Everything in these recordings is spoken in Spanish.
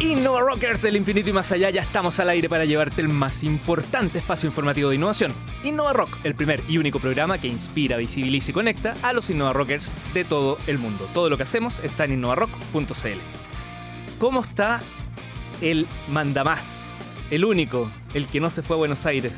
Innova Rockers del infinito y más allá, ya estamos al aire para llevarte el más importante espacio informativo de innovación. Innova Rock, el primer y único programa que inspira, visibiliza y conecta a los Innova Rockers de todo el mundo. Todo lo que hacemos está en innovarock.cl. ¿Cómo está el mandamás? El único, el que no se fue a Buenos Aires.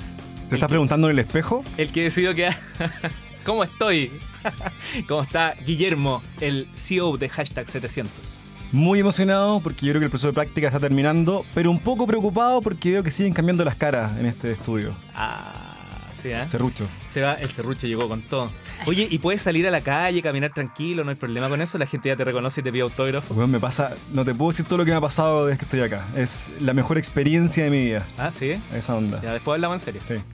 ¿Te estás preguntando en el espejo? El que decidió que... ¿Cómo estoy? ¿Cómo está Guillermo, el CEO de Hashtag 700? Muy emocionado porque yo creo que el proceso de práctica está terminando, pero un poco preocupado porque veo que siguen cambiando las caras en este estudio. Ah, sí, ¿eh? Serrucho. Se va, el serrucho llegó con todo. Oye, ¿y puedes salir a la calle, caminar tranquilo? ¿No hay problema con eso? La gente ya te reconoce y te pide autógrafo. Bueno, me pasa, no te puedo decir todo lo que me ha pasado desde que estoy acá. Es la mejor experiencia de mi vida. Ah, sí. Esa onda. Ya después hablamos en serio. Sí.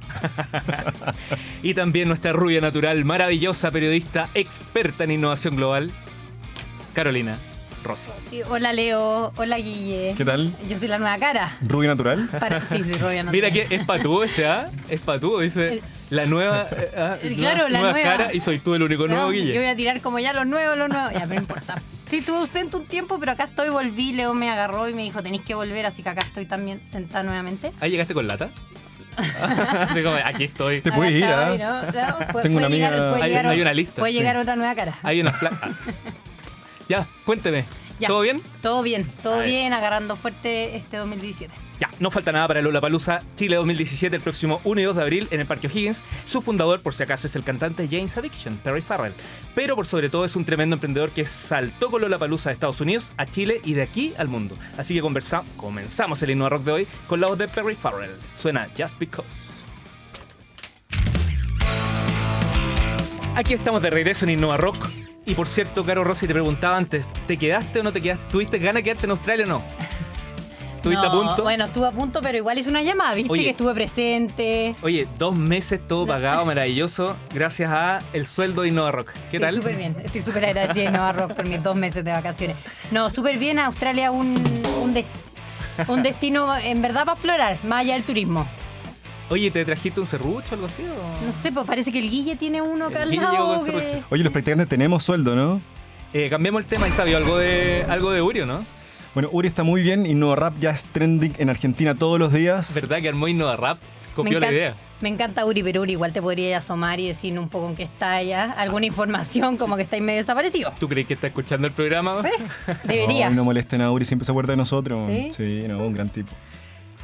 Y también nuestra rubia natural, maravillosa periodista, experta en innovación global, Carolina Sí, hola Leo, hola Guille. ¿Qué tal? Yo soy la nueva cara. ¿Rubio natural? Para, sí, sí, Rubia no Mira que es patú este, ¿ah? Es patú, dice El- la nueva. eh, ah, claro, la nueva. caras y soy tú el único nuevo, No, Yo voy Guille. a tirar como ya los nuevos, los nuevos. Ya, pero no importa. Sí, estuve ausente un tiempo, pero acá estoy, volví. Leo me agarró y me dijo, tenéis que volver, así que acá estoy también sentada nuevamente. ¿Ahí llegaste con lata? Así como, aquí estoy. Te puedes ir, Acá ¿ah? ¿no? Claro, puede- Tengo una puede llegar- amiga- Hay- llegar hay o- una lista, Puede sí. llegar otra nueva cara. Hay unas placas. ya, cuénteme. Ya. ¿Todo bien? Todo bien, todo bien, agarrando fuerte este 2017. Ya, no falta nada para Lollapalooza Chile 2017 el próximo 1 y 2 de abril en el Parque O'Higgins. Su fundador, por si acaso, es el cantante James Addiction, Perry Farrell. Pero por sobre todo es un tremendo emprendedor que saltó con Lollapalooza de Estados Unidos a Chile y de aquí al mundo. Así que conversa- comenzamos el Innova Rock de hoy con la voz de Perry Farrell. Suena Just Because. Aquí estamos de regreso en Innova Rock. Y por cierto, Caro Rossi te preguntaba antes, ¿te quedaste o no te quedaste? ¿Tuviste ganas de quedarte en Australia o no? ¿Estuviste a No, punto? Bueno, estuve a punto, pero igual hice una llamada, viste Oye. que estuve presente. Oye, dos meses todo pagado, maravilloso, gracias a el sueldo de Innova Rock. ¿Qué Sí, tal? Súper bien, estoy súper agradecida de Nova Rock por mis dos meses de vacaciones. No, súper bien, Australia un, un destino en verdad para explorar, más allá del turismo. Oye, ¿te trajiste un serrucho o algo así? o? No sé, pues parece que el Guille tiene uno acá El al lado. que-. Oye, los practicantes tenemos sueldo, ¿no? Eh, cambiemos el tema y sabio, algo de algo de Urio, ¿no? Bueno, Uri está muy bien y Nova Rap ya es trending en Argentina todos los días. ¿Verdad que armó Innova Rap? Copió la encanta- idea. Me encanta Uri, pero Uri igual te podría asomar y decir un poco en qué está allá. Alguna información como que estáis medio desaparecido. ¿Tú crees que está escuchando el programa? Sí, debería. Ay, no molesten a Uri, siempre se acuerda de nosotros. ¿Sí? Sí, no, un gran tipo.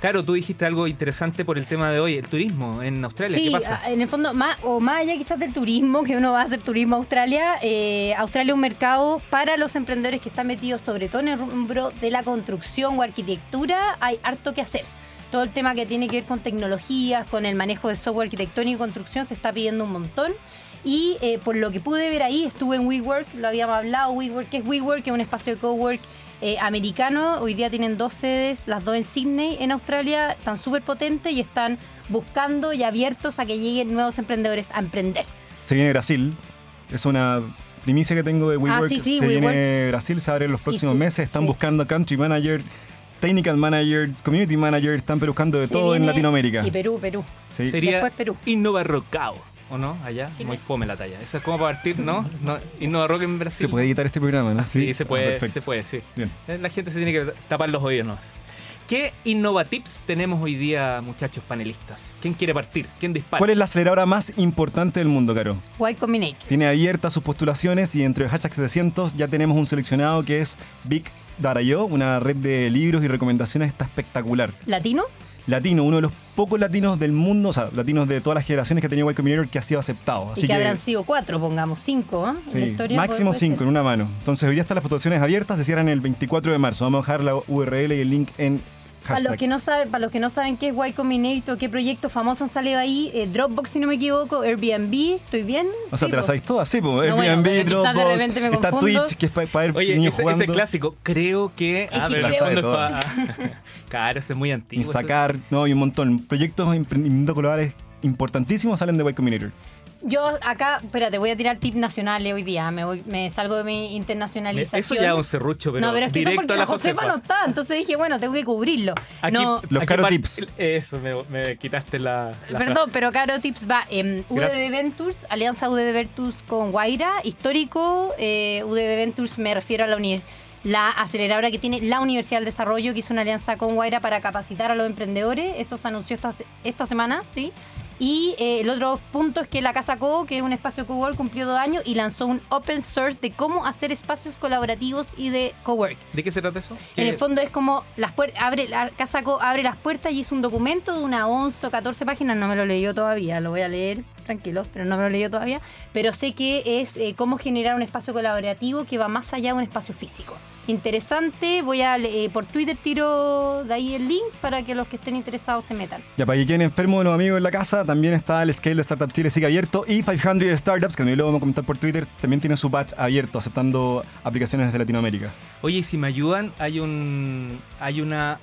Claro, tú dijiste algo interesante por el tema de hoy, el turismo en Australia. Sí, ¿Qué pasa? a- en el fondo, más, o más allá quizás del turismo, que uno va a hacer turismo a Australia, eh, Australia es un mercado para los emprendedores que están metidos sobre todo en el rubro de la construcción o arquitectura, hay harto que hacer. Todo el tema que tiene que ver con tecnologías, con el manejo de software arquitectónico y construcción se está pidiendo un montón. Y eh, por lo que pude ver ahí, estuve en WeWork, lo habíamos hablado, WeWork, que es WeWork, que es un espacio de cowork eh, americano. Hoy día tienen dos sedes, las dos en Sydney, en Australia. Están súper potentes y están buscando y abiertos a que lleguen nuevos emprendedores a emprender. Se viene Brasil. Es una primicia que tengo de WeWork. Ah, sí, sí, se viene. Brasil, se abre en los próximos sí, meses. Están sí. buscando country manager, technical manager, community manager. Están buscando de Se todo en Latinoamérica. Y Perú, Perú. Sí. Sería Después Perú. Innova Rockao, ¿o no? Allá, Chile. muy fome la talla. Esa es como para partir, ¿no? no Innova Rock en Brasil. Se puede editar este programa, ¿no? Sí, se Ah, puede, perfecto. se puede, sí. Bien. Eh, La gente se tiene que tapar los oídos nomás. ¿Qué innovatips tenemos hoy día, muchachos panelistas? ¿Quién quiere partir? ¿Quién dispara? ¿Cuál es la aceleradora más importante del mundo, Caro? Y Combinator. Tiene abiertas sus postulaciones y entre hashtag 700 ya tenemos un seleccionado que es Big Data.io, una red de libros y recomendaciones está espectacular. ¿Latino? Latino, uno de los pocos latinos del mundo, o sea, latinos de todas las generaciones que ha tenido Y Combinator que ha sido aceptado. y que, habrán sido cuatro, pongamos, cinco, ¿eh? En la sí, historia máximo cinco ser. en una mano. Entonces hoy día están las postulaciones abiertas, se cierran el 24 de marzo. Vamos a dejar la URL y el link en Para los, que no saben, para los que no saben qué es Y Combinator, qué proyecto famoso han salido ahí, eh, Dropbox, si no me equivoco, Airbnb, ¿estoy bien? O sea, Sí, te las sabéis todas, sí, pues. No, bueno, Airbnb, pero quizás de Dropbox, repente me está confundo. Twitch, que es para ver Oye, niños ese, jugando. ese clásico, creo que. Ah, que pero creo- es para. claro, ese es muy antiguo. Instacar, no, hay un montón. Proyectos emprendimiento globales importantísimos salen de Y Combinator. Yo acá, espérate, voy a tirar tip nacionales hoy día, me, voy, me salgo de mi internacionalización. Eso ya es un serrucho, pero, no, pero es que eso directo porque a la la Josefa, no está, entonces dije, bueno, tengo que cubrirlo. Aquí, no, Los Caro Tips. Eso, me, me quitaste la. la Perdón, pero Caro Tips va en Gracias. UDD Ventures, Alianza UDD Ventures con Guaira, histórico, eh, UDD Ventures me refiero a la, uni- la aceleradora que tiene la Universidad del Desarrollo, que hizo una alianza con Guaira para capacitar a los emprendedores. Eso se anunció esta, esta semana, ¿sí? Y eh, el otro punto es que la Casa Co, que es un espacio cowork, cumplió dos años y lanzó un open source de cómo hacer espacios colaborativos y de cowork. ¿De qué se trata eso? En el fondo es como las abre la Casa Co abre las puertas y es un documento de una 11 o 14 páginas, no me lo leí yo todavía, lo voy a leer tranquilos, pero no me lo leí yo todavía, pero sé que es eh, cómo generar un espacio colaborativo que va más allá de un espacio físico. Interesante, voy a eh, por Twitter tiro de ahí el link para que los que estén interesados se metan. Ya para que queden enfermos los amigos en la casa, también está el Scale de Startup Chile sigue abierto y 500 Startups, que también lo vamos a comentar por Twitter, también tiene su patch abierto aceptando aplicaciones desde Latinoamérica. Oye, y si me ayudan, hay un. Hay una.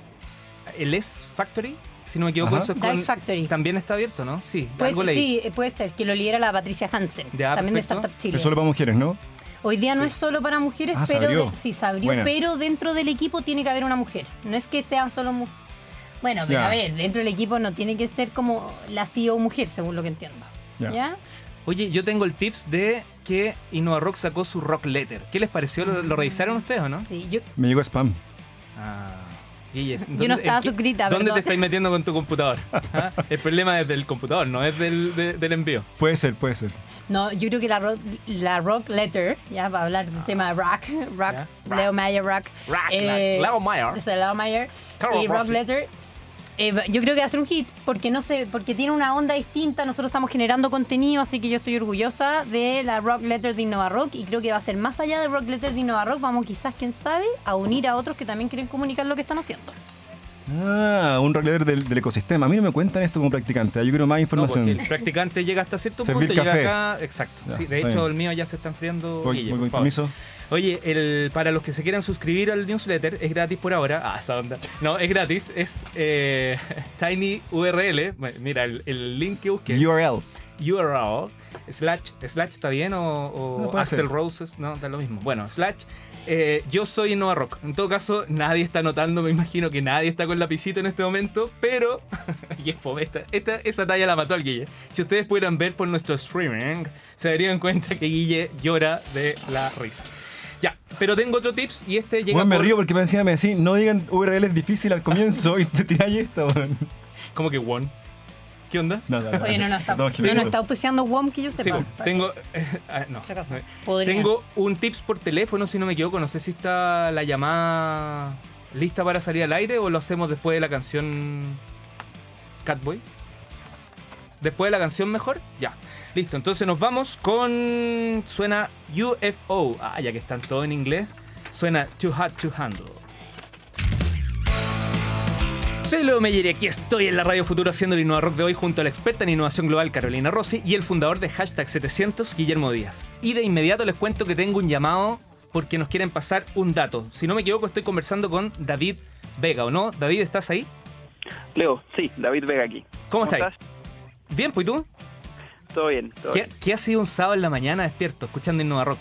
El S Factory, si no me equivoco, Ajá. eso es Dice con- Factory. También está abierto, ¿no? Sí, algo leí. sí, eh, puede ser, que lo lidera la Patricia Hansen, Ya, también de. Startup Chile. Es solo para mujeres, ¿no? Hoy día no es solo para mujeres, Ah, se pero abrió. de- sí, se abrió, pero dentro del equipo tiene que haber una mujer. No es que sean solo mujeres. Bueno, pero a ver, dentro del equipo no tiene que ser como la CEO mujer, según lo que entiendo. Ya. ¿Ya? Oye, yo tengo el tips de que Innova Rock sacó su Rock Letter. ¿Qué les pareció? ¿Lo, lo revisaron ustedes o no? Sí, yo, Me llegó spam. Ah. Guille, Yo no ¿dónde- estaba suscrita, ¿Dónde perdón. te estáis metiendo con tu computador? ¿Ah? El problema es del computador, no es del, de- del envío. Puede ser, puede ser. no, yo creo que la rock, la rock letter, ya para hablar del tema de rock, rock, Ya. Leo Mayer rock, Rock, eh, Leo Mayer. Leo Mayer Carol y rock letter. Eh, yo creo que va a ser un hit porque no sé, porque tiene una onda distinta. Nosotros estamos generando contenido, así que yo estoy orgullosa de la Rock Letter de Innova Rock y creo que va a ser más allá de Rock Letter de Innova Rock. Vamos quizás, quién sabe, a unir a otros que también quieren comunicar lo que están haciendo. Ah, un rock leader del, del ecosistema. A mí no me cuentan esto como practicante. Yo quiero más No, información. el practicante llega hasta cierto Servir punto, café. llega acá. Exacto. Ya, sí, de hecho, bien. el mío ya se está enfriando. voy Guille, voy por con favor. permiso. Oye, el, para los que se quieran suscribir al newsletter, es gratis por ahora. Ah, esa onda. No, es gratis. Es eh, Tiny URL. Bueno, Mira, el, el link que busques. URL. URL. Slash. ¿Slash está bien? O, o No, Axel ser. Roses. No, da lo mismo. Bueno, slash. eh, yo soy Innova Rock. En todo caso, nadie está notando. Me imagino que nadie está con lapicito en este momento. Pero. y es fome. Esta, esta- esa talla la mató al Guille. Si ustedes pudieran ver por nuestro streaming, se darían cuenta que Guille llora de la risa. Ya, pero tengo otro tips y este llega Bueno, me por- río porque me encima me decís, no digan URL es difícil al comienzo y te tiráis esta, weón. ¿Cómo que one? ¿Qué onda? No, no, no. Oye, no, no está, Perdón, es que no, me- no está auspiciando WOM que yo Sí, sepa. po, tengo. eh, ah, no. Podría. Tengo un tips por teléfono, si no me equivoco. No sé si está la llamada lista para salir al aire o lo hacemos después de la canción Catboy. Después de la canción mejor, ya. Listo, entonces nos vamos con... Suena UFO. Ah, ya que están todos en inglés. Suena Too Hot to Handle. Soy Leo Meyer y aquí estoy en la Radio Futuro haciendo el Innova Rock de hoy junto a la experta en innovación global Carolina Rossi y el fundador de Hashtag 700 Guillermo Díaz. Y de inmediato les cuento que tengo un llamado porque nos quieren pasar un dato. Si no me equivoco estoy conversando con David Vega, ¿o no? David, ¿estás ahí? Leo, sí, David Vega aquí. ¿Cómo estás? Bien, pues ¿y tú? Todo bien, todo ¿Qué, bien. qué ha sido un sábado en la mañana despierto escuchando Innova Rock?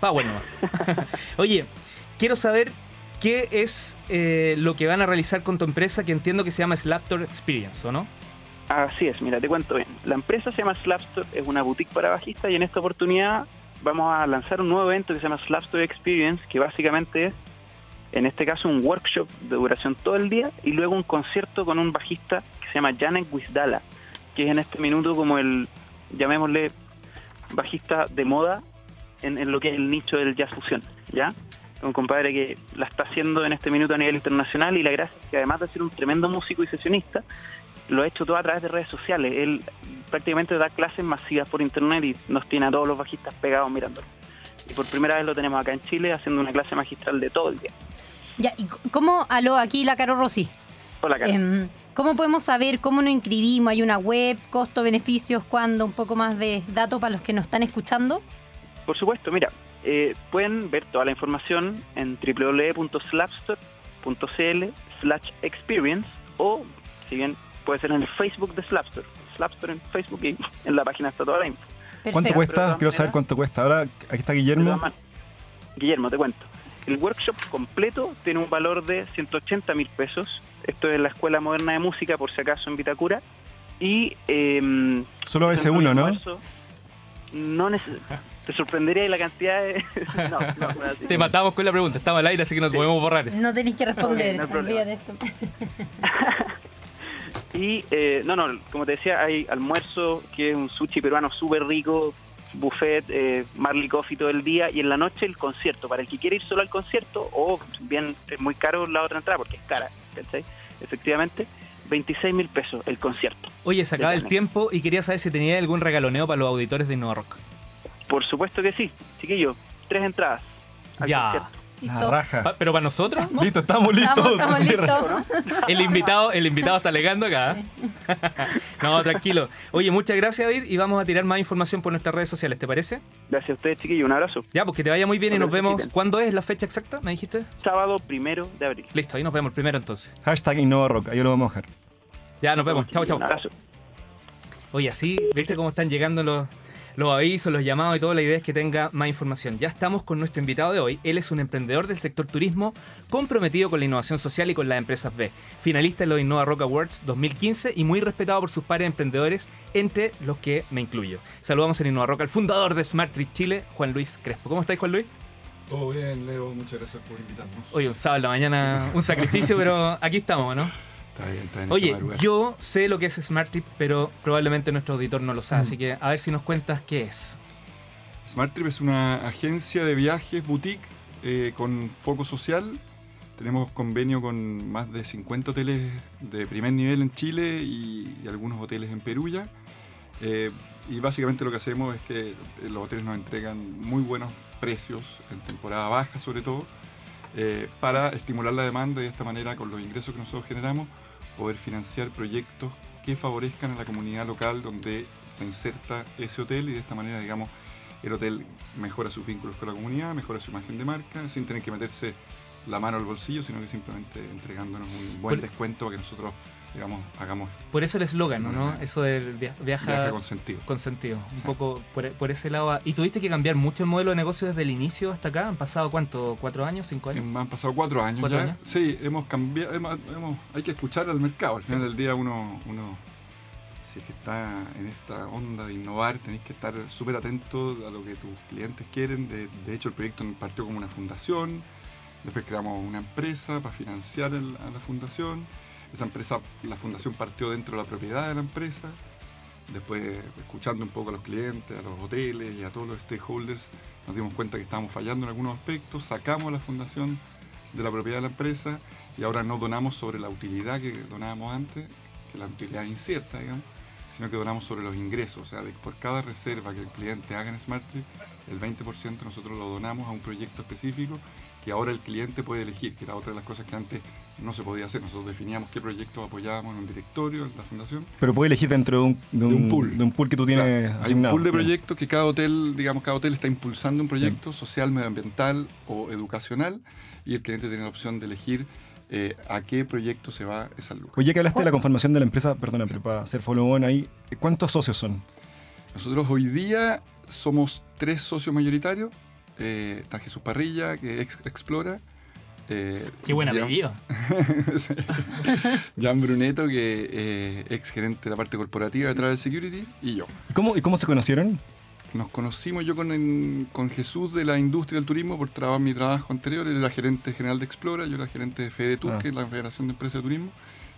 Power nomás. Oye, quiero saber qué es eh, lo que van a realizar con tu empresa que entiendo que se llama Slaptor Experience, ¿o no? Así es, mira, te cuento bien. La empresa se llama Slapstore, es una boutique para bajistas y en esta oportunidad vamos a lanzar un nuevo evento que se llama Slapstore Experience, que básicamente es, en este caso, un workshop de duración todo el día y luego un concierto con un bajista que se llama Janek Wisdala, que es en este minuto como el, llamémosle, bajista de moda en, en lo que es el nicho del jazz fusión, ¿ya? un compadre que la está haciendo en este minuto a nivel internacional y la gracia es que además de ser un tremendo músico y sesionista, lo ha hecho todo a través de redes sociales. Él prácticamente da clases masivas por internet y nos tiene a todos los bajistas pegados mirándolo. Y por primera vez lo tenemos acá en Chile haciendo una clase magistral de todo el día. Ya, ¿y cómo, aló, aquí la Caro Rossi? Hola, cara. Em, ¿Cómo podemos saber cómo nos inscribimos? ¿Hay una web, costo, beneficios, cuándo? Un poco más de datos para los que nos están escuchando. Por supuesto, mira, eh, pueden ver toda la información en www.slapstore.cl slash experience o, si bien puede ser en el Facebook de Slapstore. Slapstore en Facebook y en la página está toda la info. ¿Cuánto Perfecto. Cuesta? Quiero saber cuánto cuesta. Ahora, aquí está Guillermo. Guillermo, te cuento. El workshop completo tiene un valor de 180 mil pesos. Esto es la Escuela Moderna de Música, por si acaso, en Vitacura. Y. em, Solo es S1, ¿no? almuerzo- no te sorprendería la cantidad de... no, no, no. Te matamos con la pregunta, estaba al aire, así que no podemos borrar eso. No tenéis que responder. no esto. Y, eh, no, no, como te decía, hay almuerzo, que es un sushi peruano súper rico, buffet, eh, Marley Coffee todo el día, y en la noche el concierto. Para el que quiere ir solo al concierto, o bien es muy caro la otra entrada, porque es cara, ¿cachai? Efectivamente, 26 mil pesos el concierto. Oye, se acaba el tiempo y quería saber si tenía algún regaloneo para los auditores de Innova Rock. Por supuesto que sí, chiquillo, tres entradas al Ya. concierto. La Listo. raja. Pa- ¿Pero para nosotros? Listo, estamos listos. Estamos, listos. El invitado, el invitado está alegando acá. ¿eh? no, tranquilo. Oye, muchas gracias, David, y vamos a tirar más información por nuestras redes sociales, ¿te parece? Gracias a ustedes, chiquillo, un abrazo. Ya, pues que te vaya muy bien y nos vemos. ¿Cuándo es la fecha exacta? ¿Me dijiste? Sábado primero de abril. Listo, ahí nos vemos el primero entonces. Hashtag Innova Rock, ahí lo vamos a dejar. Ya, nos vemos. Chao, chao. Un abrazo. Oye, así, ¿viste cómo están llegando los, los avisos, los llamados y todo? La idea es que tenga más información. Ya estamos con nuestro invitado de hoy. Él es un emprendedor del sector turismo comprometido con la innovación social y con las empresas B. Finalista en los Innova Rock Awards 2015 y muy respetado por sus pares emprendedores, entre los que me incluyo. Saludamos en Innova Rock al fundador de Smart Trip Chile, Juan Luis Crespo. ¿Cómo estáis, Juan Luis? Todo bien, Leo, muchas gracias por invitarnos. Oye, un sábado en la mañana, un sacrificio, pero aquí estamos, ¿no? Está bien, está bien. Oye, yo sé lo que es Smart Trip, pero probablemente nuestro auditor no lo sabe, así que a ver si nos cuentas qué es. Smart Trip es una agencia de viajes boutique eh, con foco social. Tenemos convenio con más de 50 hoteles de primer nivel en Chile y, y algunos hoteles en Perú ya. Eh, y básicamente lo que hacemos es que eh, los hoteles nos entregan muy buenos precios, en temporada baja sobre todo, eh, para estimular la demanda y de esta manera con los ingresos que nosotros generamos poder financiar proyectos que favorezcan a la comunidad local donde se inserta ese hotel y de esta manera, digamos, el hotel mejora sus vínculos con la comunidad, mejora su imagen de marca, sin tener que meterse la mano al bolsillo, sino que simplemente entregándonos un buen descuento para que nosotros, digamos, hagamos Por eso el eslogan, ¿no? Eso del via- viaja, viaje con sentido. con sentido. Un Sí. poco por, por ese lado. ¿Y tuviste que cambiar mucho el modelo de negocio desde el inicio hasta acá? ¿Han pasado cuánto? ¿Cuatro años? ¿Cinco años? Han pasado cuatro años ¿Cuatro ya. años? Sí, hemos cambiado, hemos- hemos- hay que escuchar al mercado. Al final del día uno, uno, si es que está en esta onda de innovar, tenéis que estar súper atento a lo que tus clientes quieren. De, de hecho, el proyecto partió como una fundación, después creamos una empresa para financiar el- a la fundación. Esa empresa, la fundación partió dentro de la propiedad de la empresa. Después, escuchando un poco a los clientes, a los hoteles y a todos los stakeholders, nos dimos cuenta que estábamos fallando en algunos aspectos, sacamos la fundación de la propiedad de la empresa y ahora no donamos sobre la utilidad que donábamos antes, que la utilidad es incierta, digamos, sino que donamos sobre los ingresos. O sea, por cada reserva que el cliente haga en SmartTrip, el 20% nosotros lo donamos a un proyecto específico que ahora el cliente puede elegir, que era otra de las cosas que antes no se podía hacer. Nosotros definíamos qué proyectos apoyábamos en un directorio, en la fundación, Pero puedes elegir dentro de un, de un, De un pool. de un pool que tú tienes Claro, hay un pool de proyectos que cada hotel, digamos, cada hotel está impulsando un proyecto social, medioambiental o educacional y el cliente tiene la opción de elegir eh, a qué proyecto se va esa lucro. Oye, que hablaste de la conformación de la empresa, perdona, pero para hacer follow-on ahí, ¿cuántos socios son? Nosotros hoy día somos tres socios mayoritarios. Eh, está Jesús Parrilla, que ex explora. Eh, Qué buen apellido. Jan Bruneto, que eh, ex gerente de la parte corporativa de Travel Security, y yo. ¿Y cómo, y cómo se conocieron? Nos conocimos yo con, en- con Jesús de la industria del turismo por traba- mi trabajo anterior. Él era gerente general de Explora, yo era gerente de FedeTur, Ah. que es la Federación de Empresas de Turismo.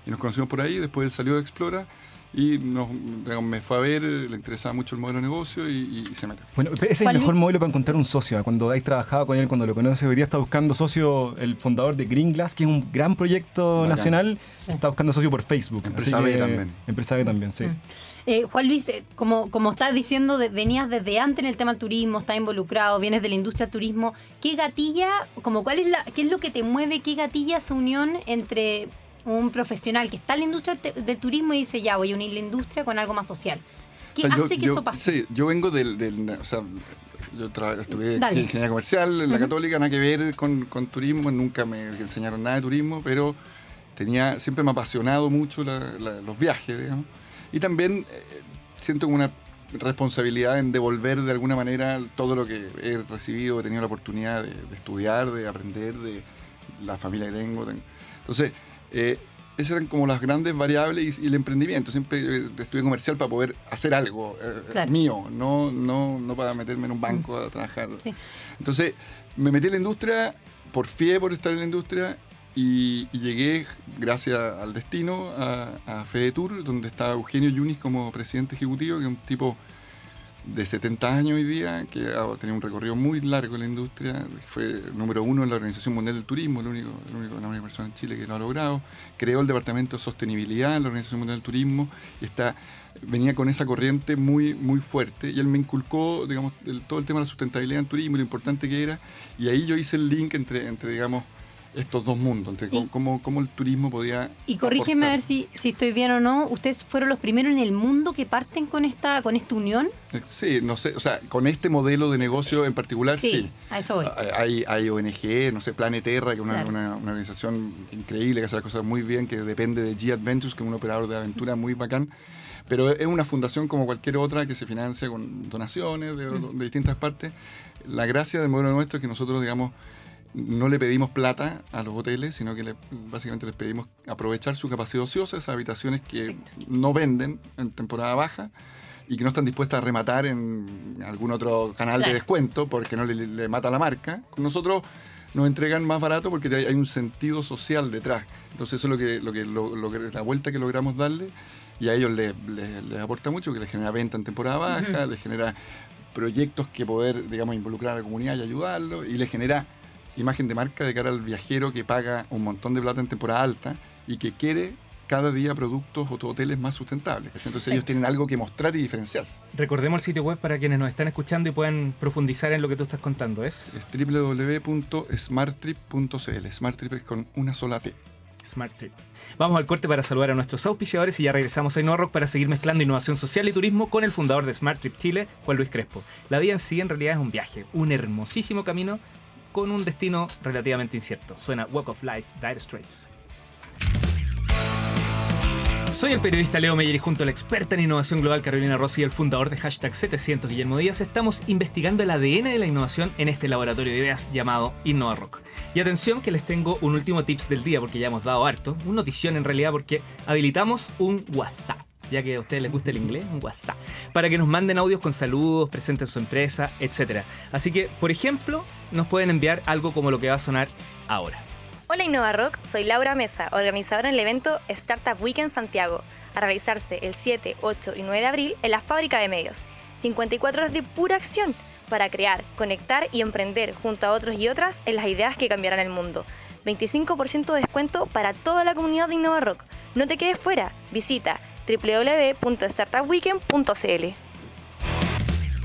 Y nos conocimos por ahí, después él salió de Explora y nos, digamos, me fue a ver, le interesaba mucho el modelo de negocio y, y se metió. Bueno, ese es ¿Cuál el mejor modelo para encontrar un socio. ¿eh? Cuando habéis trabajado con él, cuando lo conoces, hoy día está buscando socio el fundador de Green Glass, que es un gran proyecto Bacán. nacional. Sí. Está buscando socio por Facebook. Empresa B también. Empresa B también, sí. Mm. Eh, Juan Luis, eh, como, como estás diciendo, de- venías desde antes en el tema del turismo, estás involucrado, vienes de la industria del turismo. ¿Qué gatilla, como cuál es la, qué es lo que te mueve, qué gatilla esa unión entre un profesional que está en la industria te- del turismo y dice, ya voy a unir la industria con algo más social? ¿Qué O sea, yo- hace que yo- eso pase? Sí, yo vengo del. del- o sea, yo estudié ingeniería comercial en la Ujú. Católica, nada que ver con, con turismo, nunca me enseñaron nada de turismo, pero tenía siempre me ha apasionado mucho la- la- los viajes, digamos. Y también eh, siento una responsabilidad en devolver de alguna manera todo lo que he recibido, he tenido la oportunidad de, de estudiar, de aprender, de la familia que tengo. tengo. Entonces, eh, esas eran como las grandes variables y, y el emprendimiento. Siempre eh, estudié comercial para poder hacer algo eh, Claro. mío, no, no, no para meterme en un banco a trabajar. Sí. Entonces, me metí en la industria, por fie por estar en la industria, y, y llegué, gracias al destino, a, a FedeTour, donde está Eugenio Yunis como presidente ejecutivo, que es un tipo de 70 años hoy día, que ha tenido un recorrido muy largo en la industria, fue número uno en la Organización Mundial del Turismo, el único, el único- la única persona en Chile que lo ha logrado, creó el Departamento de Sostenibilidad en la Organización Mundial del Turismo, y está, venía con esa corriente muy, muy fuerte, y él me inculcó, digamos, todo el tema de la sustentabilidad en turismo lo importante que era, y ahí yo hice el link entre, entre digamos, estos dos mundos, entre Y- cómo, cómo- el turismo podía... Y corrígeme a ver si, si estoy bien o no. ¿Ustedes fueron los primeros en el mundo que parten con esta, con esta unión? Eh, Sí, no sé, o sea, con este modelo de negocio en particular, sí. a eso voy. Hay, hay ONG, no sé, Planeterra, que es una, Claro. una- una organización increíble que hace las cosas muy bien, que depende de G Adventures, que es un operador de aventura muy bacán. Pero es una fundación como cualquier otra que se financia con donaciones de, de distintas partes. La gracia del modelo nuestro es que nosotros, digamos, no le pedimos plata a los hoteles, sino que le- básicamente les pedimos aprovechar su capacidad ociosa, esas habitaciones que no venden en temporada baja y que no están dispuestas a rematar en algún otro canal Claro. de descuento porque no le, le mata la marca. Con nosotros nos entregan más barato porque hay un sentido social detrás. Entonces eso es lo que, lo que, lo- lo que- la vuelta que logramos darle y a ellos les, les- les aporta mucho, que les genera venta en temporada baja, les genera proyectos que poder, digamos, involucrar a la comunidad y ayudarlo y les genera imagen de marca de cara al viajero que paga un montón de plata en temporada alta y que quiere cada día productos o hoteles más sustentables. Entonces ellos tienen algo que mostrar y diferenciarse. Recordemos el sitio web para quienes nos están escuchando y puedan profundizar en lo que tú estás contando. Es Es www.smarttrip.cl. Smarttrip es con una sola T. Smart Trip. Vamos al corte para saludar a nuestros auspiciadores y ya regresamos a Innova Rock para seguir mezclando innovación social y turismo con el fundador de Smart Trip Chile, Juan Luis Crespo. La vida en sí en realidad es un viaje, un hermosísimo camino con un destino relativamente incierto. Suena Walk of Life, Dire Straits. Soy el periodista Leo Meyer y junto a la experta en innovación global Carolina Rossi y el fundador de hashtag 700 Guillermo Díaz estamos investigando el ADN de la innovación en este laboratorio de ideas llamado InnovaRock. Y atención que les tengo un último tips del día porque ya hemos dado harto, una notición en realidad porque habilitamos un WhatsApp. Ya que a ustedes les gusta el inglés, un WhatsApp. Para que nos manden audios con saludos, presenten su empresa, etc. Así que, por ejemplo, nos pueden enviar algo como lo que va a sonar ahora. Hola Innova Rock, soy Laura Mesa, organizadora en el evento Startup Weekend Santiago, a realizarse el 7, 8 y 9 de abril en la Fábrica de Medios. 54 horas de pura acción para crear, conectar y emprender junto a otros y otras en las ideas que cambiarán el mundo. 25% de descuento para toda la comunidad de Innova Rock. No te quedes fuera, visita www.startupweekend.cl.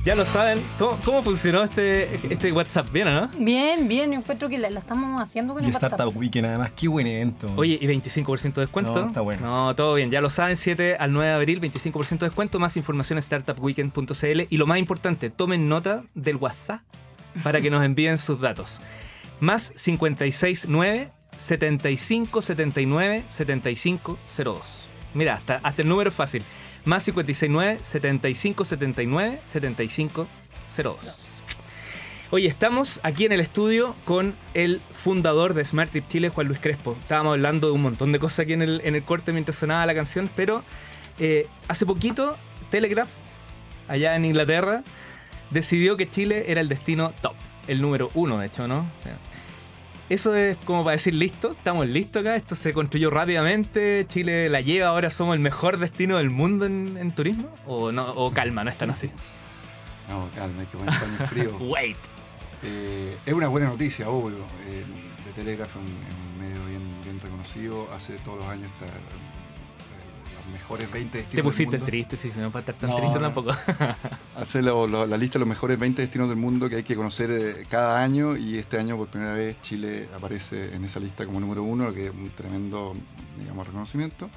Ya lo saben, ¿cómo, cómo funcionó este, este WhatsApp? ¿Bien no? Bien, bien, yo encuentro que la, la estamos haciendo con Y el WhatsApp. Startup Weekend, además, qué buen evento. Oye, ¿y 25% de descuento? No, está bueno. No, todo bien. Ya lo saben, 7 al 9 de abril, 25% de descuento. Más información en startupweekend.cl. Y lo más importante, tomen nota del WhatsApp para que nos envíen sus datos. Más 569 7579 7502. Mira, hasta, hasta el número es fácil. Más 569 7579 7502. Oye, estamos aquí en el estudio con el fundador de Smart Trip Chile, Juan Luis Crespo. Estábamos hablando de un montón de cosas aquí en el, en el corte mientras sonaba la canción, pero eh, hace poquito Telegraph, allá en Inglaterra, decidió que Chile era el destino top, el número uno, de hecho, ¿no? Eso es como para decir listo, estamos listos acá, esto se construyó rápidamente, Chile la lleva, ahora somos el mejor destino del mundo en, en turismo, o no, o calma, no es tan así. No, calma, hay que poner frío. Wait. Eh, es una buena noticia, obvio. Eh, de Telegraph es un, un medio bien, bien reconocido. Hace todos los años está, mejores 20 destinos. Te del pusiste mundo. triste, sí, si no para estar tan No, triste no. tampoco. Hace lo- lo- la lista de los mejores 20 destinos del mundo que hay que conocer eh, cada año y este año por primera vez Chile aparece en esa lista como número uno, lo que es un tremendo digamos, reconocimiento.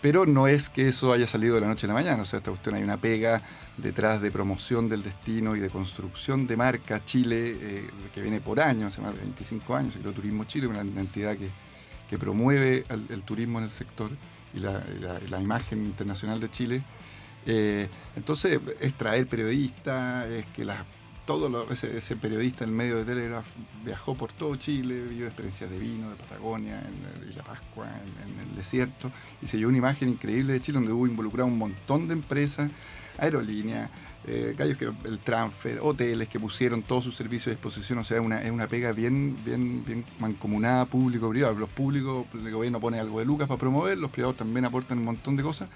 Pero no es que eso haya salido de la noche a la mañana, o sea, esta cuestión hay una pega detrás de promoción del destino y de construcción de marca Chile eh, que viene por años, hace más de 25 años, y Turismo Chile, una entidad que, que promueve el, el turismo en el sector y la, imagen internacional de Chile. Eh, entonces, es traer periodistas, es que ese, periodista del medio de Telegraph viajó por todo Chile, vivió experiencias de vino, de Patagonia, en, en la Pascua, en, en el desierto, y se llevó una imagen increíble de Chile donde hubo involucrado un montón de empresas, aerolíneas, eh, gallos que el transfer, hoteles que pusieron todos sus servicios a disposición, o sea, es una, es una pega bien, bien, bien mancomunada público-privado. Los públicos, el gobierno pone algo de lucas para promover, los privados también aportan un montón de cosas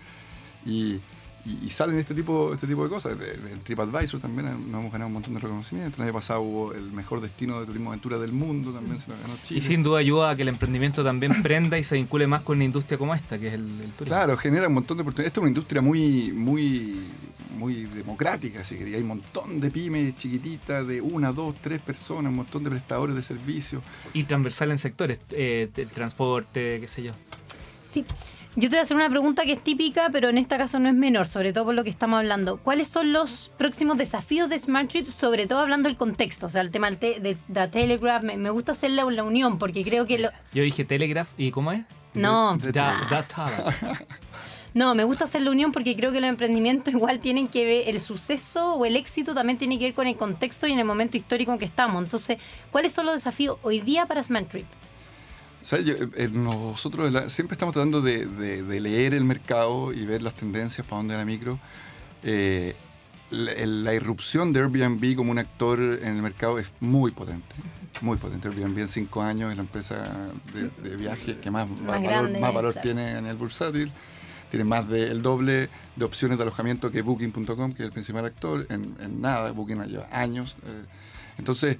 y, y- y salen este tipo, este tipo de cosas. En TripAdvisor también nos hemos ganado un montón de reconocimientos. El año pasado hubo el mejor destino de turismo aventura del mundo, también se lo ganó Chile. Y sin duda ayuda a que el emprendimiento también prenda y se vincule más con una industria como esta, que es el, el turismo. Claro, genera un montón de oportunidades. Esta es una industria muy, muy, muy democrática, si quería. Hay un montón de pymes chiquititas, de una, dos, tres personas, un montón de prestadores de servicios. Y transversal en sectores, eh, te- transporte, qué sé yo. Sí. Yo te voy a hacer una pregunta que es típica, pero en este caso no es menor, sobre todo por lo que estamos hablando. ¿Cuáles son los próximos desafíos de Smart Trip, sobre todo hablando del contexto? O sea, el tema del te- de, de Telegraph, me, me gusta hacer la, la unión, porque creo que... Lo, Yo dije Telegraph, ¿y cómo es? no, Data. no, me gusta hacer la unión porque creo que los emprendimientos igual tienen que ver, el suceso o el éxito también tiene que ver con el contexto y en el momento histórico en que estamos. Entonces, ¿cuáles son los desafíos hoy día para Smart Trip? O sea, yo- eh, nosotros la- siempre estamos tratando de, de- de leer el mercado y ver las tendencias para dónde va la micro. Eh, la, la irrupción de Airbnb como un actor en el mercado es muy potente. Muy potente. Airbnb en cinco años es la empresa de, de viajes que más, Más valor, grande, más valor claro. tiene en el bursátil. Tiene más del doble de opciones de alojamiento que Booking.com, que es el principal actor. En, nada, Booking lleva años. eh. entonces,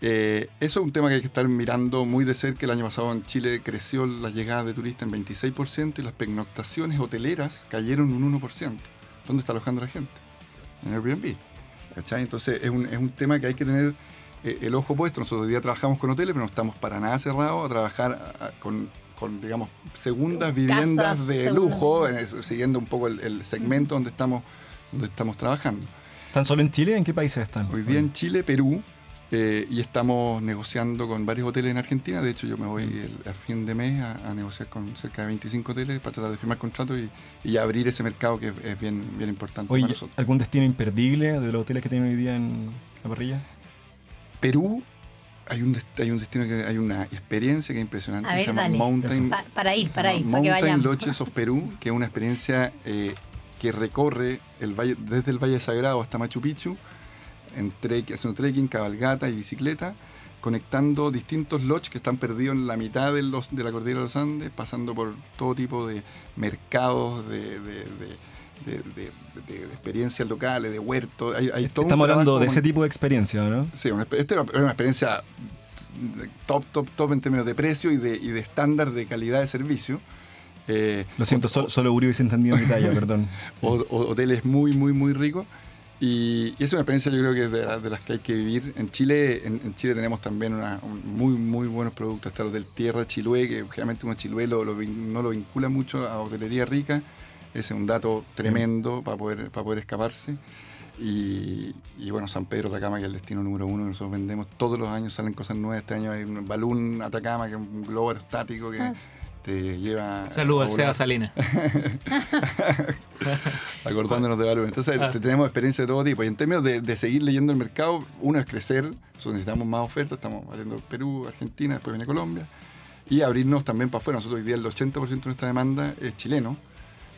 eh, eso es un tema que hay que estar mirando muy de cerca. El año pasado en Chile creció la llegada de turistas en 26% y las pernoctaciones hoteleras cayeron un 1%. ¿Dónde está alojando la gente? En Airbnb. ¿Cachai? Entonces es un, es un tema que hay que tener eh, el ojo puesto. Nosotros hoy día trabajamos con hoteles, pero no estamos para nada cerrados a trabajar con, con, digamos, segundas viviendas Casas, de segundas lujo, eh, siguiendo un poco el, el segmento donde estamos, donde estamos trabajando. ¿Están solo en Chile? ¿En qué países están? Hoy día en Chile, Perú, eh, y estamos negociando con varios hoteles en Argentina. De hecho, yo me voy el- a fin de mes a, a negociar con cerca de 25 hoteles para tratar de firmar contratos y, y abrir ese mercado que es, es bien, bien importante Oye, para nosotros. ¿algún destino imperdible de los hoteles que tienen hoy día en la parrilla? Perú, hay un, hay un destino que hay una experiencia que es impresionante. A que ver, se llama dale. Mountain, Pa- para ir, para ir, llama para que Mountain vayamos. Lodges of Perú, que es una experiencia eh, que recorre el valle, desde el Valle Sagrado hasta Machu Picchu, en trek- haciendo trekking, cabalgata y bicicleta, conectando distintos lodges que están perdidos en la mitad de, los, de la cordillera de los Andes, pasando por todo tipo de mercados, de, de- de- de- de- de- de experiencias locales, de huertos. Hay, hay todo Estamos hablando de ese tipo de experiencia, ¿no? Sí, una, esta era una experiencia top, top, top en términos de precio y de, y de estándar de calidad de servicio. Eh, Lo siento, solo, solo Uribe se entendió mi talla, perdón. o- o- hoteles muy, muy, muy ricos. Y, y es una experiencia yo creo que de, de las que hay que vivir. En Chile, en, en Chile tenemos también una- un- muy, muy buenos productos. Está el Hotel Tierra Chilué, que generalmente uno Chilué lo- lo no lo vincula mucho a hotelería rica. Ese es un dato tremendo para poder, para poder escaparse. Y, y bueno, San Pedro Atacama, que es el destino número uno que nosotros vendemos. Todos los años salen cosas nuevas. Este año hay un balón Atacama, que es un globo aerostático que Ah. te lleva... Saludos al a Seba Salinas. acordándonos de Balún. Entonces Ah. te- tenemos experiencia de todo tipo. Y en términos de, de seguir leyendo el mercado, uno es crecer, nosotros necesitamos más ofertas, estamos haciendo Perú, Argentina, después viene Colombia, y abrirnos también para afuera. Nosotros hoy día el 80% de nuestra demanda es chileno,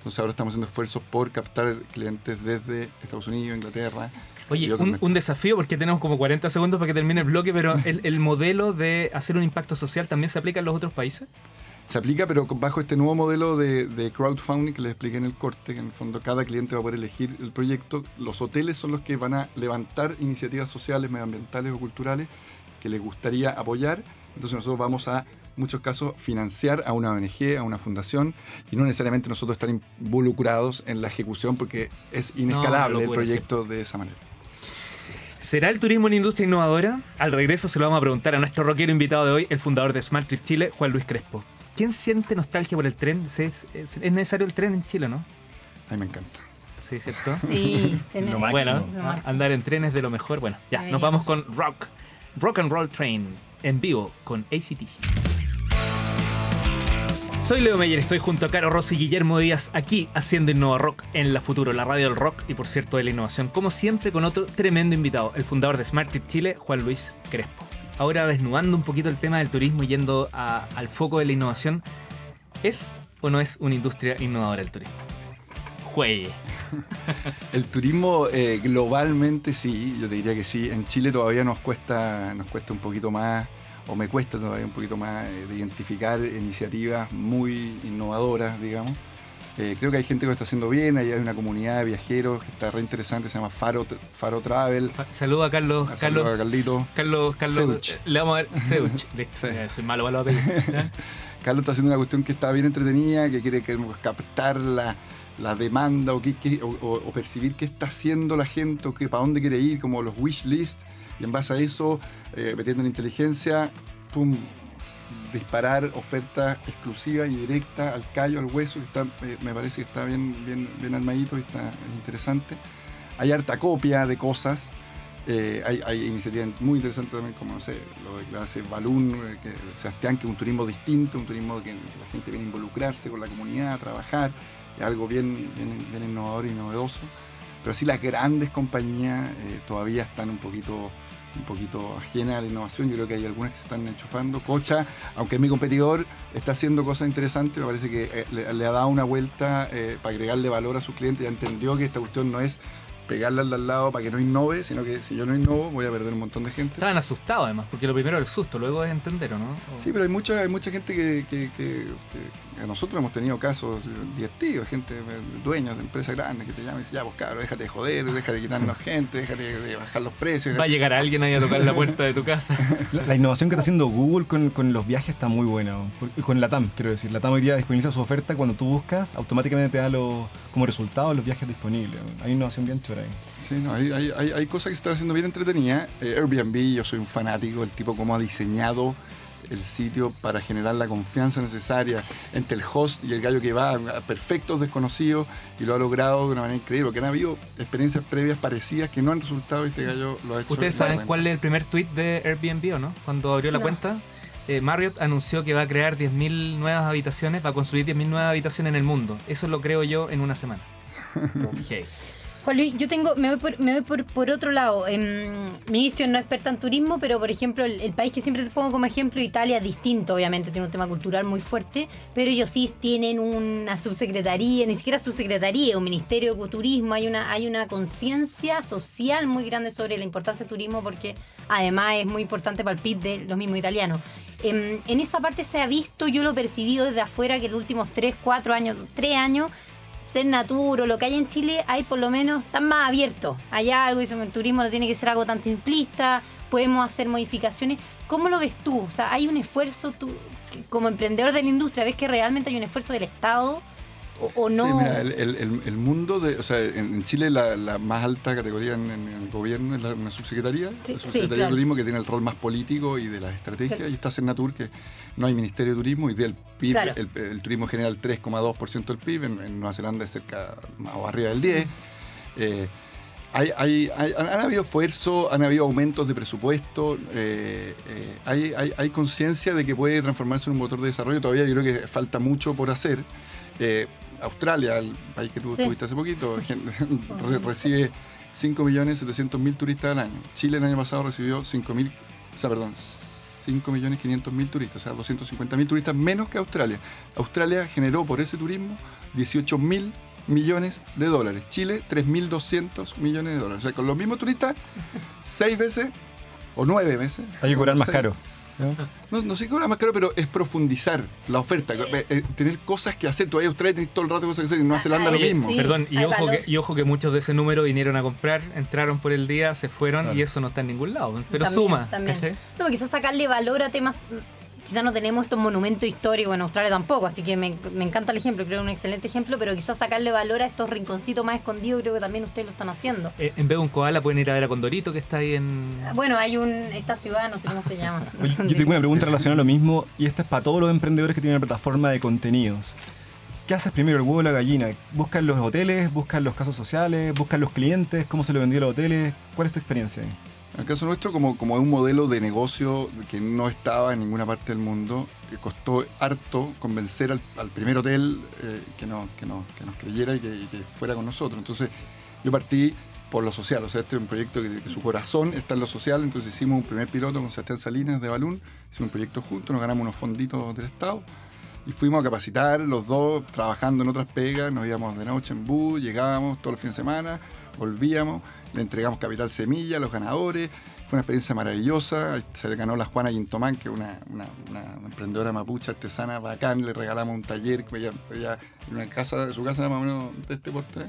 entonces ahora estamos haciendo esfuerzos por captar clientes desde Estados Unidos, Inglaterra. Oye, un, desafío porque tenemos como 40 segundos para que termine el bloque, pero el, el modelo de hacer un impacto social también se aplica en los otros países. Se aplica, pero bajo este nuevo modelo de, de crowdfunding que les expliqué en el corte, que en el fondo cada cliente va a poder elegir el proyecto. Los hoteles son los que van a levantar iniciativas sociales, medioambientales o culturales que les gustaría apoyar. Entonces nosotros vamos a, muchos casos, financiar a una ONG, a una fundación, y no necesariamente nosotros estar involucrados en la ejecución porque es inescalable el proyecto de esa manera. ¿Será el turismo una industria innovadora? Al regreso se lo vamos a preguntar a nuestro rockero invitado de hoy, el fundador de Smart Trip Chile, Juan Luis Crespo. ¿Quién siente nostalgia por el tren? ¿Es, es- es necesario el tren en Chile, no? A mí me encanta. Sí, ¿cierto? Sí, tenés- Lo máximo. Bueno, Lo andar en tren es de lo mejor. Bueno, ya, nos vamos con Rock. Rock and Roll Train en vivo con ACTC. Soy Leo Meyer, estoy junto a Caro Rossi y Guillermo Díaz aquí haciendo Innova Rock en la Futuro, la radio del rock y por cierto de la innovación, como siempre con otro tremendo invitado, el fundador de Smart Trip Chile, Juan Luis Crespo. Ahora desnudando un poquito el tema del turismo y yendo al foco de la innovación, ¿es o no es una industria innovadora el turismo? Juegue. El turismo eh, globalmente sí, yo te diría que sí. En Chile todavía nos cuesta, nos cuesta un poquito más, o me cuesta todavía un poquito más eh, de identificar iniciativas muy innovadoras, digamos. Eh, creo que hay gente que lo está haciendo bien, ahí hay una comunidad de viajeros que está re interesante, se llama Faro, Faro Travel. Saludo a Carlos. Saludos Carlos, a Carlito. Carlos, Carlos, Seuch. eh, le vamos a ver. Seuch, listo, Sí. ya, soy malo apellidos. ¿ya? Carlos está haciendo una cuestión que está bien entretenida, que quiere que- captar la, la demanda o, qué- o- percibir qué está haciendo la gente o qué, para dónde quiere ir, como los wish list, y en base a eso, eh, metiendo en inteligencia, disparar ofertas exclusivas y directas al callo, al hueso, que está, me parece que está bien, bien, bien armadito y está es interesante. Hay harta copia de cosas. Eh, hay, iniciativas muy interesantes también, como no sé, lo que hace Balloon, eh, que, Sebastián, que es un turismo distinto, un turismo que la gente viene a involucrarse con la comunidad, a trabajar, es algo bien, bien, bien innovador y novedoso. Pero sí las grandes compañías eh, todavía están un poquito, un poquito ajenas a la innovación. Yo creo que hay algunas que se están enchufando. Cocha, aunque es mi competidor, está haciendo cosas interesantes. Me parece que eh, le, le ha dado una vuelta eh, para agregarle valor a sus clientes. Ya entendió que esta cuestión no es pegarle al de al lado para que no innove, sino que si yo no innovo voy a perder un montón de gente. Estaban asustados además, porque lo primero es el susto, luego es entender, ¿o no? O- Sí, pero hay mucha, hay mucha gente que, que- que- que- nosotros hemos tenido casos directivos, gente, eh, dueños de empresas grandes que te llaman y dicen, ya, pues cabrón, déjate de joder, déjate de quitarnos gente, déjate de bajar los precios. Va a llegar alguien ahí a tocar la puerta de tu casa. La, la innovación que está haciendo Google con, con los viajes está muy buena. Con la TAM, quiero decir. La TAM hoy día disponibiliza su oferta cuando tú buscas, automáticamente te da los, como resultado los viajes disponibles. Hay innovación bien chora ahí. Sí, no, hay, hay, hay, hay cosas que se están haciendo bien entretenidas. Eh, Airbnb, yo soy un fanático, el tipo cómo ha diseñado el sitio para generar la confianza necesaria entre el host y el gallo que va, a perfectos desconocidos, y lo ha logrado de una manera increíble, porque han habido experiencias previas parecidas que no han resultado y este gallo lo ha hecho. ¿Ustedes saben cuál es el primer tweet de Airbnb o no? Cuando abrió la No. cuenta, eh, Marriott anunció que va a crear 10.000 nuevas habitaciones, va a construir 10.000 nuevas habitaciones en el mundo. Eso lo creo yo en una semana. Ok. Juan Luis, yo tengo, me voy por, me voy por, por otro lado. Em, mi visión no es experta en turismo, pero por ejemplo, el, el país que siempre te pongo como ejemplo, Italia, es distinto, obviamente, tiene un tema cultural muy fuerte, pero ellos sí tienen una subsecretaría, ni siquiera subsecretaría, un ministerio de turismo, hay una, hay una conciencia social muy grande sobre la importancia del turismo, porque además es muy importante para el PIB de los mismos italianos. Em, en esa parte se ha visto, yo lo he percibido desde afuera, que en los últimos 3, 4 años, 3 años, ser naturo, lo que hay en Chile, hay por lo menos, están más abiertos. Hay algo, eso, el turismo no tiene que ser algo tan simplista, podemos hacer modificaciones. ¿Cómo lo ves tú? O sea, ¿hay un esfuerzo tú, como emprendedor de la industria, ves que realmente hay un esfuerzo del Estado o, o no? Sí, mira, el, el- el- el mundo de. O sea, en, Chile la, la más alta categoría en, en el gobierno es la, una subsecretaría, Sí, la sí, subsecretaría claro. de turismo que tiene el rol más político y de la estrategia, Claro. y está Senatur, que no hay ministerio de turismo, y del PIB, Claro. el, el turismo genera el 3,2% del PIB, en, en Nueva Zelanda es cerca más o arriba del 10%. Eh, hay, hay- hay- han, han habido esfuerzos, han habido aumentos de presupuesto, eh, eh, hay, hay- hay conciencia de que puede transformarse en un motor de desarrollo. Todavía yo creo que falta mucho por hacer. Eh, Australia, el país que tú Sí. estuviste hace poquito, re- recibe 5.700.000 turistas al año. Chile el año pasado recibió 5.000, o sea, perdón, 5.500.000 turistas, o sea, 250.000 turistas menos que Australia. Australia generó por ese turismo 18.000 millones de dólares. Chile, 3.200 millones de dólares. O sea, con los mismos turistas, seis veces o nueve veces. Hay que cobrar más Seis- caro. ¿No? no, sé qué cobra más caro, pero es profundizar la oferta, eh, eh, tener cosas que hacer. Todavía Australia tiene todo el rato cosas que hacer y Nueva Zelanda lo mismo. sí. Perdón, y ojo, valor. que, y ojo que muchos de ese número vinieron a comprar, entraron por el día, se fueron Claro. y eso no está en ningún lado. Pero También, suma, también. No, quizás sacarle valor a temas. Quizás no tenemos estos monumentos históricos en Australia tampoco, así que me, me encanta el ejemplo, creo que es un excelente ejemplo, pero quizás sacarle valor a estos rinconcitos más escondidos, creo que también ustedes lo están haciendo. Eh, en vez de un koala pueden ir a ver a Condorito que está ahí en... Bueno, hay un. Esta ciudad, no sé cómo se llama. Oye, yo tengo una pregunta relacionada a lo mismo y esta es para todos los emprendedores que tienen una plataforma de contenidos. ¿Qué haces primero, el huevo o la gallina? ¿Buscan los hoteles? ¿Buscan los casos sociales? ¿Buscan los clientes? ¿Cómo se lo vendió a los hoteles? ¿Cuál es tu experiencia ahí? En el caso nuestro, como, como un modelo de negocio que no estaba en ninguna parte del mundo, eh, costó harto convencer al, primer hotel eh, que, no, que, no, que nos creyera y que, fuera con nosotros. Entonces, yo partí por lo social, o sea, este es un proyecto que, que su corazón está en lo social, entonces hicimos un primer piloto con Sebastián Salinas de Balún, hicimos un proyecto juntos, nos ganamos unos fonditos del Estado y fuimos a capacitar los dos, trabajando en otras pegas, nos íbamos de noche en bus, llegábamos todos los fines de semana, volvíamos, le entregamos capital semilla a los ganadores, fue una experiencia maravillosa, se le ganó la Juana Quintomán, que es una, una, una emprendedora mapuche artesana bacán, le regalamos un taller, que ella, ella en una casa, su casa era más o menos de este porte,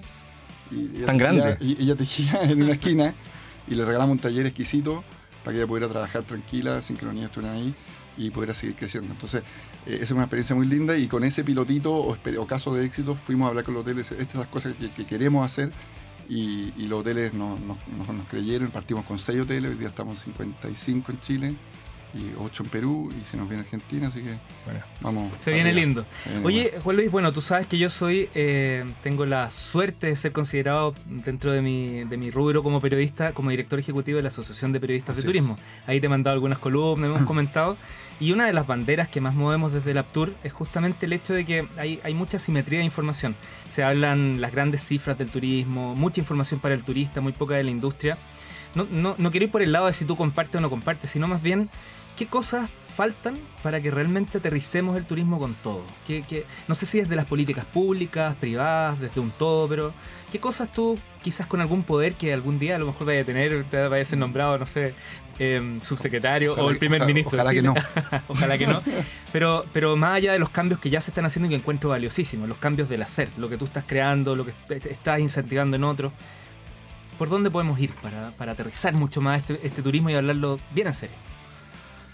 y ella Tan grande. Y ella tejía en una esquina. Y le regalamos un taller exquisito para que ella pudiera trabajar tranquila sin que los niños estuvieran ahí y pudiera seguir creciendo. Entonces, eh, esa es una experiencia muy linda y con ese pilotito o, caso de éxito fuimos a hablar con los hoteles, estas son las cosas que, que queremos hacer y, y los hoteles nos, creyeron, partimos con seis hoteles, hoy día estamos en 55 en Chile y 8 en Perú y se nos viene Argentina, así que Bueno. vamos. Se viene arriba. lindo. Se viene Oye. Juan Luis, bueno, tú sabes que yo soy, eh, tengo la suerte de ser considerado dentro de mi, de mi rubro como periodista, como director ejecutivo de la Asociación de Periodistas Así de Turismo. Ahí te he mandado algunas columnas, hemos comentado. Y una de las banderas que más movemos desde el Aptur es justamente el hecho de que hay, hay mucha simetría de información. Se hablan las grandes cifras del turismo, mucha información para el turista, muy poca de la industria. No, no, no quiero ir por el lado de si tú compartes o no compartes, sino más bien qué cosas faltan para que realmente aterricemos el turismo con todo. ¿Qué, qué- no sé si desde las políticas públicas, privadas, desde un todo, pero ¿qué cosas tú, quizás con algún poder que algún día a lo mejor vaya a tener, te vaya a ser nombrado, no sé, eh, subsecretario Ojalá o el primer ojalá- ministro? ojalá que Chile? Ojalá que no. Pero, pero más allá de los cambios que ya se están haciendo y que encuentro valiosísimos, los cambios del hacer, lo que tú estás creando, lo que est- estás incentivando en otros, ¿por dónde podemos ir para, para aterrizar mucho más este, este turismo y hablarlo bien en serio?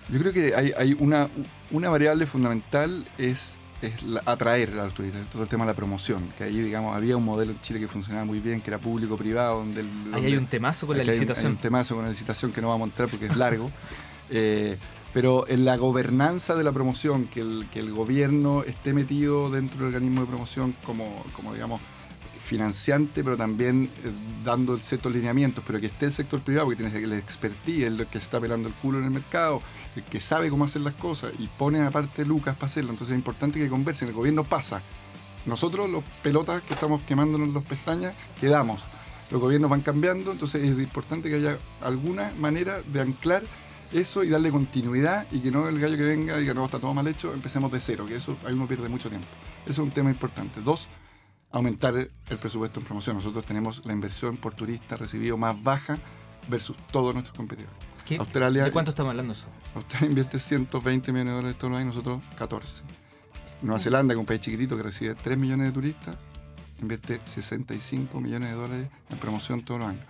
Yo creo que hay, hay una, una variable fundamental es, es la- atraer a los turistas, todo el tema de la promoción, que ahí digamos había un modelo en Chile que funcionaba muy bien, que era público-privado, donde, Ahí hay un temazo con la Aquí hay un- licitación. Hay un temazo con la licitación que no vamos a entrar porque es largo. Eh, pero en la gobernanza de la promoción, que el, que el gobierno esté metido dentro del organismo de promoción como, como digamos, financiante, pero también eh, dando ciertos lineamientos, pero que esté el sector privado, que tiene el expertise, el que está pelando el culo en el mercado, el que sabe cómo hacer las cosas y pone aparte lucas para hacerlo. Entonces es importante que conversen. El gobierno pasa. Nosotros, los pelotas que estamos quemándonos las pestañas, quedamos. Los gobiernos van cambiando, entonces es importante que haya alguna manera de anclar eso y darle continuidad y que no el gallo que venga diga, no, está todo mal hecho, empecemos de cero, que eso ahí uno pierde mucho tiempo. Eso es un tema importante. Dos, aumentar el presupuesto en promoción. Nosotros tenemos la inversión por turista recibido más baja versus todos nuestros competidores. ¿Qué- Australia- ¿De cuánto estamos hablando eso? Australia invierte 120 millones de dólares todos los años, nosotros 14. Nueva Zelanda, que es un país chiquitito que recibe 3 millones de turistas, invierte 65 millones de dólares en promoción todos los años.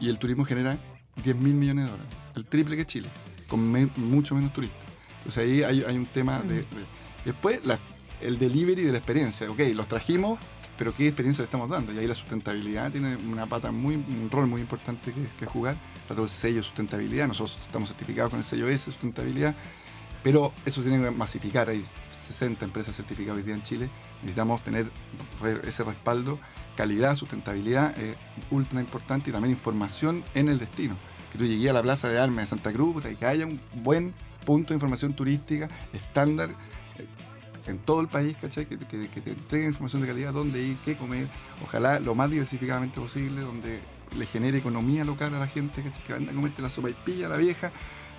Y el turismo genera 10 mil millones de dólares, el triple que Chile, con me- mucho menos turistas. Entonces ahí hay, hay un tema de... de- Después, la- el delivery de la experiencia. Ok, los trajimos, pero ¿qué experiencia le estamos dando? Y ahí la sustentabilidad tiene una pata muy, un rol muy importante que, jugar. Está todo el sello de sustentabilidad. Nosotros estamos certificados con el sello S, sustentabilidad. Pero eso tiene que masificar. Hay 60 empresas certificadas hoy día en Chile. Necesitamos tener ese respaldo. Calidad, sustentabilidad es ultra importante y también información en el destino. Que tú llegues a la Plaza de Armas de Santa Cruz que haya un buen punto de información turística estándar eh, en todo el país, ¿cachai? Que, que- que te entreguen información de calidad, dónde ir, qué comer, ojalá lo más diversificadamente posible, donde le genere economía local a la gente, ¿cachai? Que vaya a comerte la sopa y pilla, la vieja,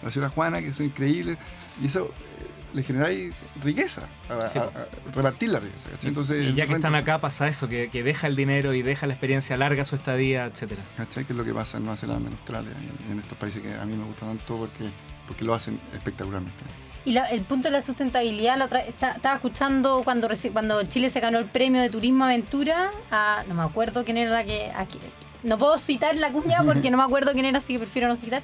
la señora Juana, que son increíbles, y eso eh, le genera ahí riqueza, a, Sí, a- a repartir la riqueza, ¿cachai? Entonces, y ya que están acá pasa eso, que, que deja el dinero y deja la experiencia, larga su estadía, etcétera. ¿cachai? Que es lo que pasa en Nueva Zelanda, en Australia, en, en estos países que a mí me gustan tanto porque, porque lo hacen espectacularmente. Y la- el punto de la sustentabilidad, la otra, está- estaba escuchando cuando, cuando Chile se ganó el premio de Turismo Aventura, a, no me acuerdo quién era la que... aquí- no puedo citar la cuña porque no me acuerdo quién era, así que prefiero no citar,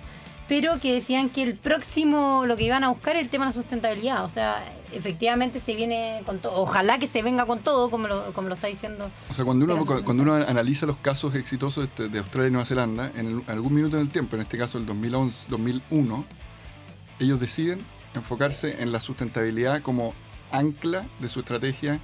pero que decían que el próximo, lo que iban a buscar es el tema de la sustentabilidad. O sea, efectivamente se viene con todo, ojalá que se venga con todo, como lo, como lo está diciendo. O sea, cuando uno, cuando uno analiza los casos exitosos de, de Australia y Nueva Zelanda, en el- algún minuto en el tiempo, en este caso el 2011, 2001, ellos deciden enfocarse en la sustentabilidad como ancla de su estrategia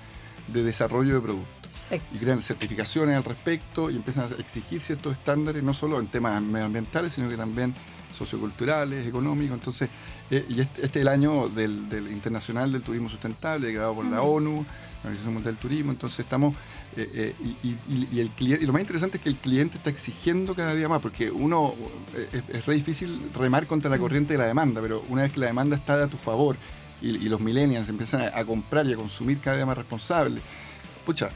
de desarrollo de productos. Perfecto. y crean certificaciones al respecto y empiezan a exigir ciertos estándares, no solo en temas medioambientales, sino que también socioculturales, económicos. Entonces, eh, y este, este es el año del, del Internacional del Turismo Sustentable, declarado por la ONU, la Organización Mundial del Turismo. Entonces, estamos. eh, eh, y, y- y el cliente, y lo más interesante es que el cliente está exigiendo cada día más, porque uno es, es re difícil remar contra la corriente de la demanda, pero una vez que la demanda está a tu favor y, y los millennials empiezan a, a comprar y a consumir cada día más responsable, pucha,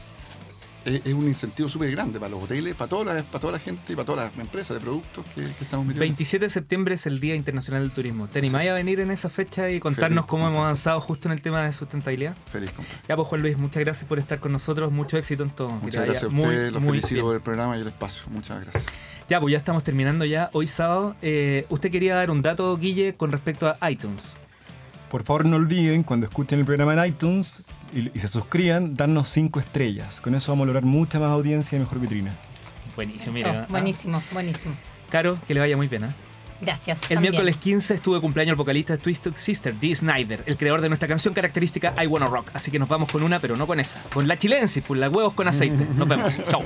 es, es un incentivo súper grande para los hoteles, para toda, la, para toda la gente y para todas las empresas de productos que, que estamos metiendo. 27 de septiembre es el Día Internacional del Turismo. ¿Te animáis a venir en esa fecha y contarnos Feliz, cómo hemos avanzado justo en el tema de sustentabilidad? Feliz, compadre. Ya, pues Juan Luis, muchas gracias por estar con nosotros. Mucho éxito en todo. Muchas gracias a ustedes, los felicito bien. por el programa y el espacio. Muchas gracias. Ya, pues ya estamos terminando ya hoy sábado. Eh, usted quería dar un dato, Guille, con respecto a iTunes. Por favor, no olviden, cuando escuchen el programa en iTunes y, y se suscriban, darnos 5 estrellas. Con eso vamos a lograr mucha más audiencia y mejor vitrina. Buenísimo, Oh, mira. buenísimo, buenísimo. Caro, que le vaya muy bien. ¿eh? Gracias. El también. miércoles 15 estuvo de cumpleaños el vocalista Twisted Sister, Dee Snyder, el creador de nuestra canción característica I Wanna Rock. Así que nos vamos con una, pero no con esa. Con la chilensis, pues la huevos con aceite. Nos vemos. Chao.